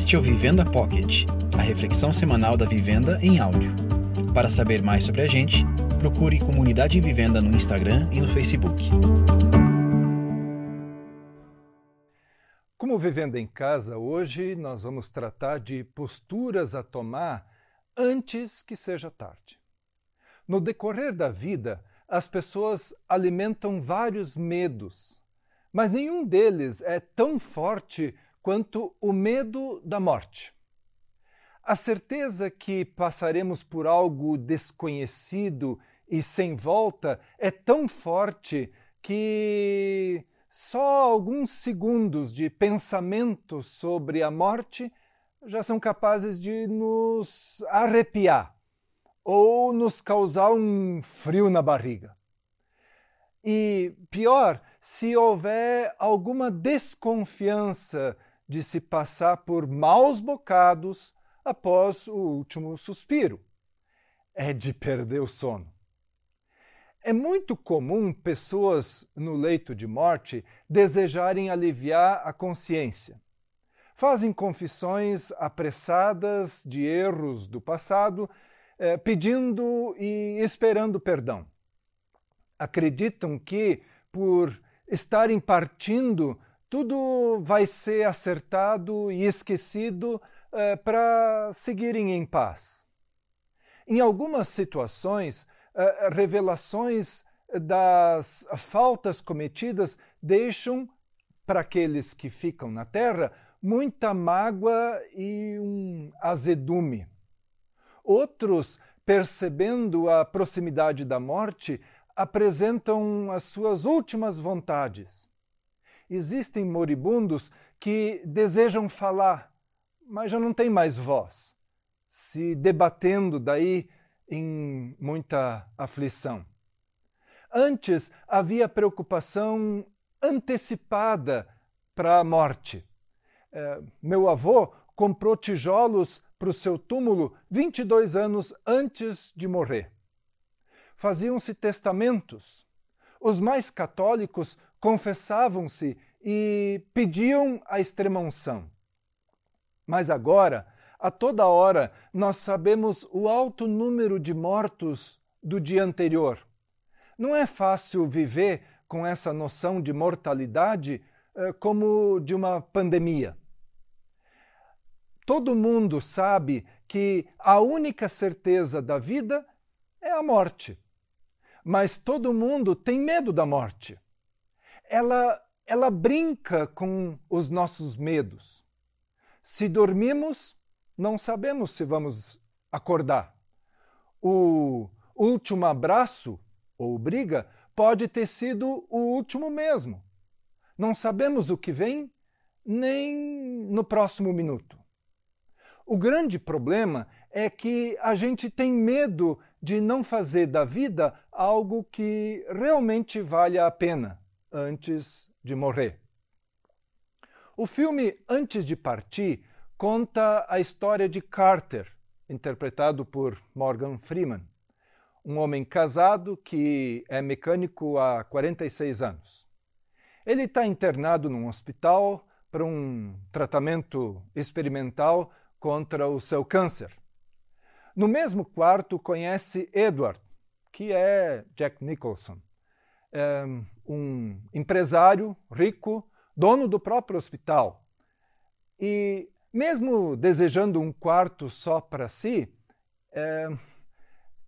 Este é o Vivenda Pocket, a reflexão semanal da vivenda em áudio. Para saber mais sobre a gente, procure Comunidade Vivenda no Instagram e no Facebook. Como Vivenda em Casa, hoje nós vamos tratar de posturas a tomar antes que seja tarde. No decorrer da vida, as pessoas alimentam vários medos, mas nenhum deles é tão forte quanto o medo da morte. A certeza que passaremos por algo desconhecido e sem volta é tão forte que só alguns segundos de pensamento sobre a morte já são capazes de nos arrepiar ou nos causar um frio na barriga. E pior, se houver alguma desconfiança de se passar por maus bocados após o último suspiro. É de perder o sono. É muito comum pessoas no leito de morte desejarem aliviar a consciência. Fazem confissões apressadas de erros do passado, eh, pedindo e esperando perdão. Acreditam que, por estarem partindo tudo vai ser acertado e esquecido eh, para seguirem em paz. Em algumas situações, eh, revelações das faltas cometidas deixam para aqueles que ficam na terra muita mágoa e um azedume. Outros, percebendo a proximidade da morte, apresentam as suas últimas vontades existem moribundos que desejam falar, mas já não têm mais voz, se debatendo daí em muita aflição. Antes havia preocupação antecipada para a morte. É, meu avô comprou tijolos para o seu túmulo 22 anos antes de morrer. Faziam-se testamentos. Os mais católicos confessavam-se e pediam a extrema-unção. Mas agora, a toda hora, nós sabemos o alto número de mortos do dia anterior. Não é fácil viver com essa noção de mortalidade eh, como de uma pandemia. Todo mundo sabe que a única certeza da vida é a morte. Mas todo mundo tem medo da morte ela, ela brinca com os nossos medos. Se dormimos, não sabemos se vamos acordar. O último abraço ou briga pode ter sido o último mesmo. Não sabemos o que vem nem no próximo minuto. O grande problema é que a gente tem medo de não fazer da vida algo que realmente valha a pena antes de morrer. O filme Antes de Partir conta a história de Carter, interpretado por Morgan Freeman, um homem casado que é mecânico há 46 anos. Ele está internado num hospital para um tratamento experimental contra o seu câncer. No mesmo quarto conhece Edward, que é Jack Nicholson, um empresário rico, dono do próprio hospital. E, mesmo desejando um quarto só para si,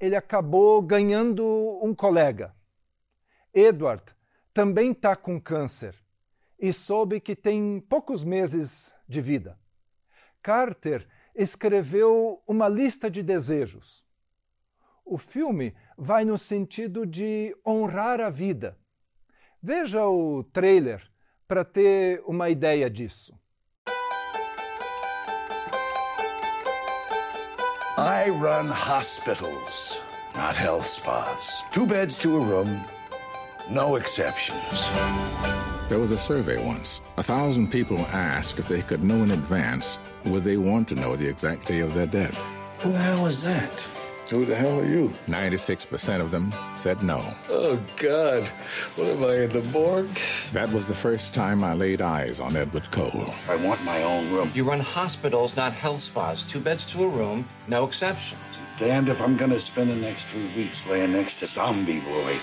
ele acabou ganhando um colega. Edward também está com câncer e soube que tem poucos meses de vida. Carter escreveu uma lista de desejos. O filme vai no sentido de honrar a vida. Veja o trailer para ter uma ideia disso. I run hospitals, not health spas. Two beds to a room, no exceptions. There was a survey once. A thousand people asked if they could know in advance would they want to know the exact day of their death. Who the hell is that? Who the hell are you? 96% of them said no. Oh, God. What am I in the morgue? That was the first time I laid eyes on Edward Cole. I want my own room. You run hospitals, not health spas. Two beds to a room, no exceptions. Damned if I'm gonna spend the next three weeks laying next to Zombie Boy.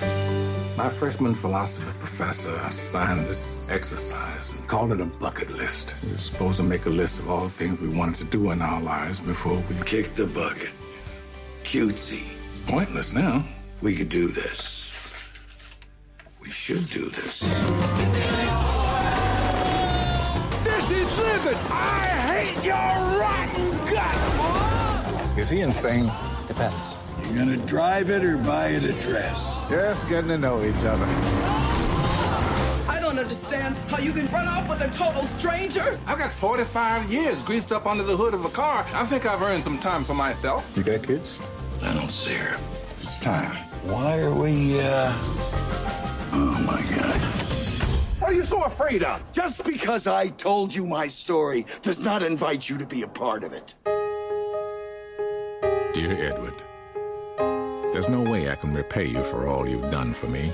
My freshman philosophy professor signed this exercise and called it a bucket list. We were supposed to make a list of all the things we wanted to do in our lives before we Kick the bucket. Cutesy. It's pointless now. We could do this. We should do this. This is living! I hate your rotten guts! Is he insane? Depends. You're gonna drive it or buy it a dress? Just getting to know each other. I don't understand how you can run off with a total stranger. I've got 45 years greased up under the hood of a car. I think I've earned some time for myself. You got kids? I don't see her. It's time. Why are we, uh. Oh my god. What are you so afraid of? Just because I told you my story does not invite you to be a part of it. Dear Edward, there's no way I can repay you for all you've done for me.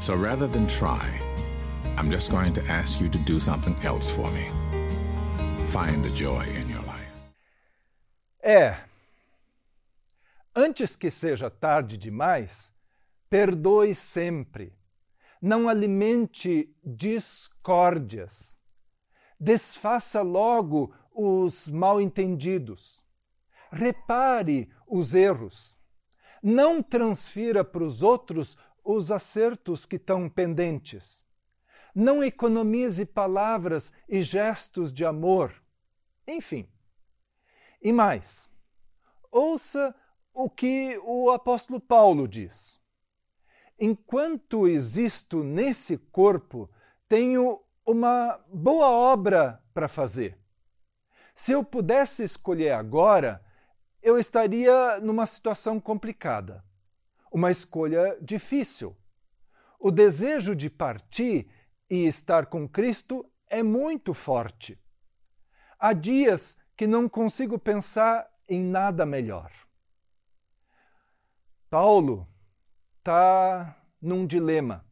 So rather than try, I'm just going to ask you to do something else for me. Find the joy in your life. É. Antes que seja tarde demais, perdoe sempre. Não alimente discórdias. Desfaça logo os mal-entendidos. Repare os erros. Não transfira para os outros os acertos que estão pendentes. Não economize palavras e gestos de amor. Enfim. E mais, ouça o que o apóstolo Paulo diz. Enquanto existo nesse corpo, tenho uma boa obra para fazer. Se eu pudesse escolher agora, eu estaria numa situação complicada, uma escolha difícil. O desejo de partir e estar com Cristo é muito forte. Há dias que não consigo pensar em nada melhor. Paulo está num dilema: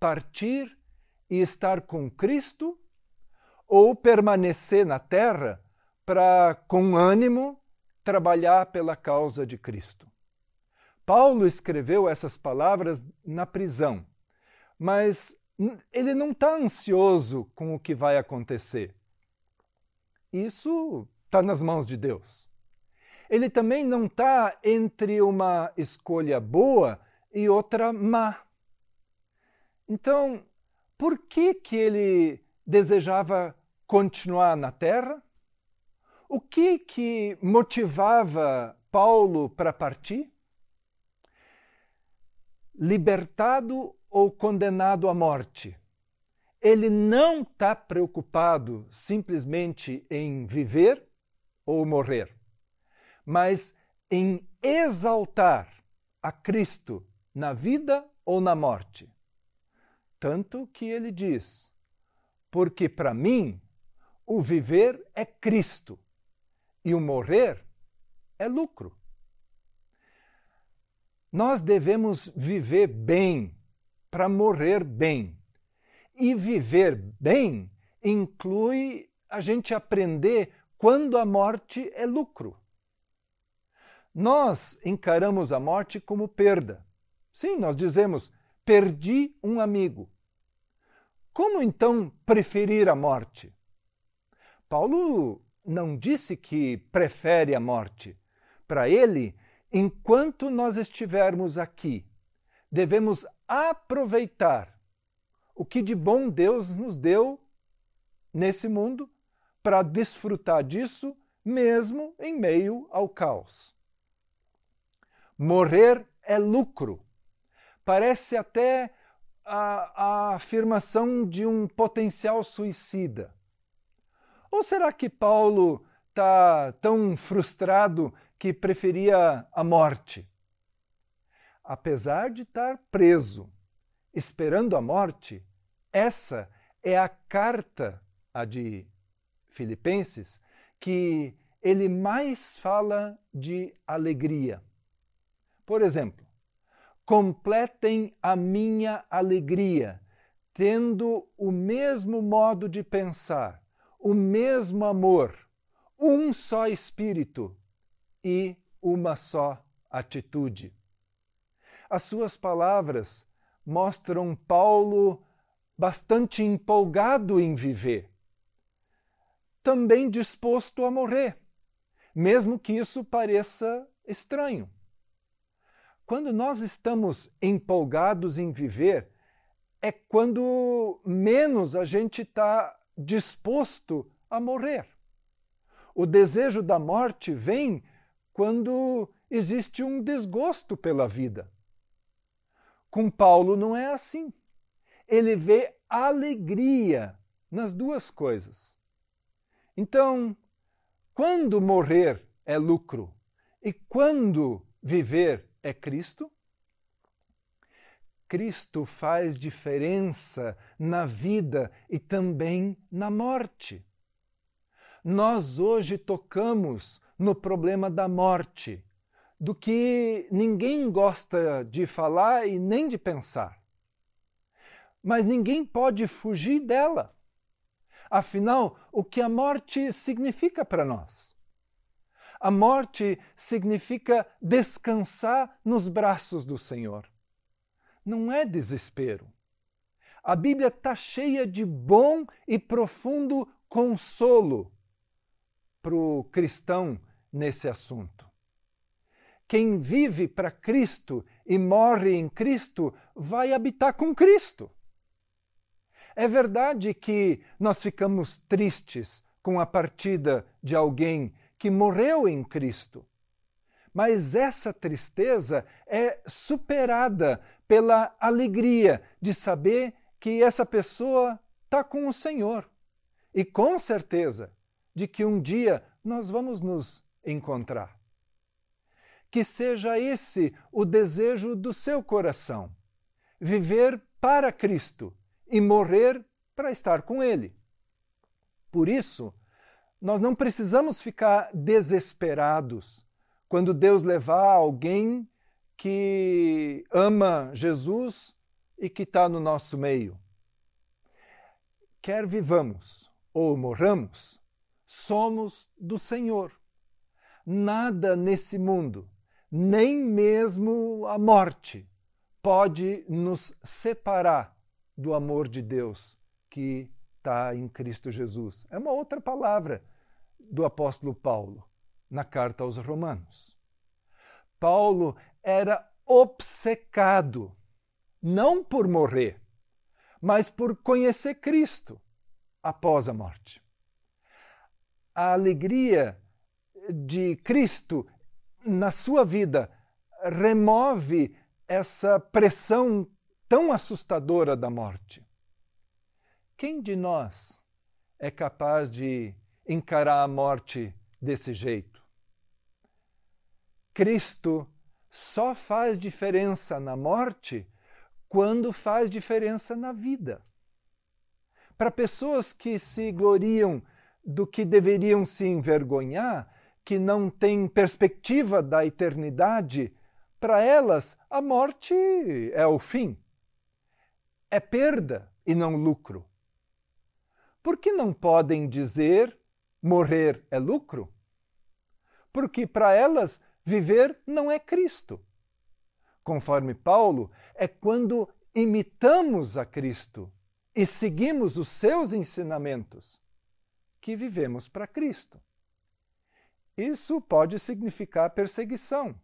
partir e estar com Cristo ou permanecer na terra para, com ânimo, trabalhar pela causa de Cristo. Paulo escreveu essas palavras na prisão, mas ele não está ansioso com o que vai acontecer. Isso está nas mãos de Deus. Ele também não está entre uma escolha boa e outra má. Então, por que, que ele desejava continuar na terra? O que, que motivava Paulo para partir? Libertado ou condenado à morte, ele não está preocupado simplesmente em viver ou morrer, mas em exaltar a Cristo na vida ou na morte. Tanto que ele diz: porque para mim o viver é Cristo e o morrer é lucro. Nós devemos viver bem para morrer bem. E viver bem inclui a gente aprender quando a morte é lucro. Nós encaramos a morte como perda. Sim, nós dizemos: perdi um amigo. Como então preferir a morte? Paulo não disse que prefere a morte. Para ele, enquanto nós estivermos aqui, devemos aproveitar o que de bom Deus nos deu nesse mundo para desfrutar disso mesmo em meio ao caos. Morrer é lucro. Parece até a, a afirmação de um potencial suicida. Ou será que Paulo está tão frustrado que preferia a morte? Apesar de estar preso, esperando a morte, essa é a carta, a de Filipenses, que ele mais fala de alegria. Por exemplo, completem a minha alegria, tendo o mesmo modo de pensar, o mesmo amor, um só espírito e uma só atitude. As suas palavras mostram Paulo bastante empolgado em viver, também disposto a morrer, mesmo que isso pareça estranho. Quando nós estamos empolgados em viver, é quando menos a gente está disposto a morrer. O desejo da morte vem quando existe um desgosto pela vida. Com Paulo não é assim. Ele vê alegria nas duas coisas. Então, quando morrer é lucro e quando viver é Cristo, Cristo faz diferença na vida e também na morte. Nós hoje tocamos no problema da morte, do que ninguém gosta de falar e nem de pensar. Mas ninguém pode fugir dela. Afinal, o que a morte significa para nós? A morte significa descansar nos braços do Senhor não é desespero. A Bíblia está cheia de bom e profundo consolo para o cristão nesse assunto. Quem vive para Cristo e morre em Cristo vai habitar com Cristo. É verdade que nós ficamos tristes com a partida de alguém que morreu em Cristo. Mas essa tristeza é superada pela alegria de saber que essa pessoa está com o Senhor. E com certeza de que um dia nós vamos nos encontrar. Que seja esse o desejo do seu coração: viver para Cristo e morrer para estar com Ele. Por isso, nós não precisamos ficar desesperados quando Deus levar alguém que ama Jesus e que está no nosso meio. Quer vivamos ou morramos, somos do Senhor. Nada nesse mundo, nem mesmo a morte, pode nos separar do amor de Deus que está em Cristo Jesus. É uma outra palavra do apóstolo Paulo na carta aos Romanos. Paulo era obcecado, não por morrer, mas por conhecer Cristo após a morte. A alegria de Cristo na sua vida remove essa pressão tão assustadora da morte. Quem de nós é capaz de encarar a morte desse jeito? Cristo só faz diferença na morte quando faz diferença na vida. Para pessoas que se gloriam do que deveriam se envergonhar, que não têm perspectiva da eternidade, para elas a morte é o fim. É perda e não lucro. Por que não podem dizer morrer é lucro? Porque para elas Viver não é Cristo. Conforme Paulo, é quando imitamos a Cristo e seguimos os seus ensinamentos que vivemos para Cristo. Isso pode significar perseguição.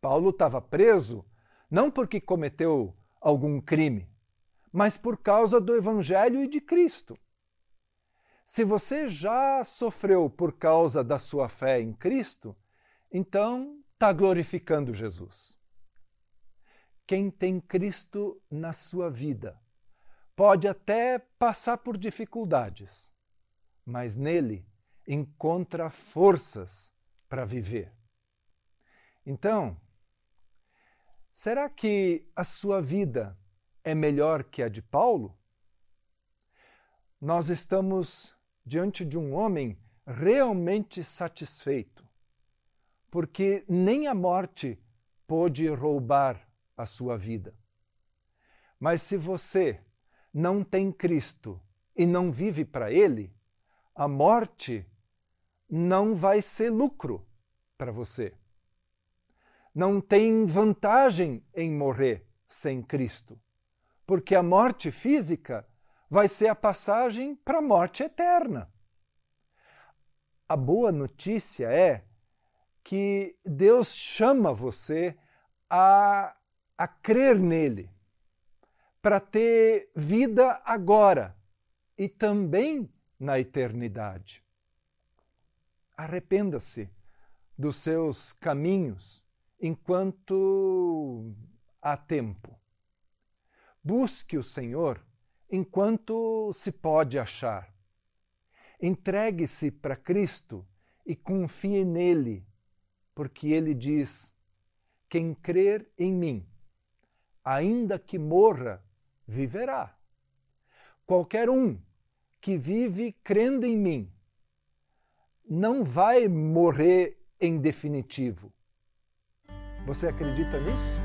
Paulo estava preso não porque cometeu algum crime, mas por causa do Evangelho e de Cristo. Se você já sofreu por causa da sua fé em Cristo, então está glorificando Jesus. Quem tem Cristo na sua vida pode até passar por dificuldades, mas nele encontra forças para viver. Então, será que a sua vida é melhor que a de Paulo? Nós estamos diante de um homem realmente satisfeito, porque nem a morte pode roubar a sua vida. Mas se você não tem Cristo e não vive para Ele, a morte não vai ser lucro para você. Não tem vantagem em morrer sem Cristo, porque a morte física vai ser a passagem para a morte eterna. A boa notícia é que Deus chama você a, a crer nele, para ter vida agora e também na eternidade. Arrependa-se dos seus caminhos enquanto há tempo. Busque o Senhor enquanto se pode achar. Entregue-se para Cristo e confie nele, porque ele diz: Quem crer em mim, ainda que morra, viverá. Qualquer um que vive crendo em mim não vai morrer em definitivo. Você acredita nisso?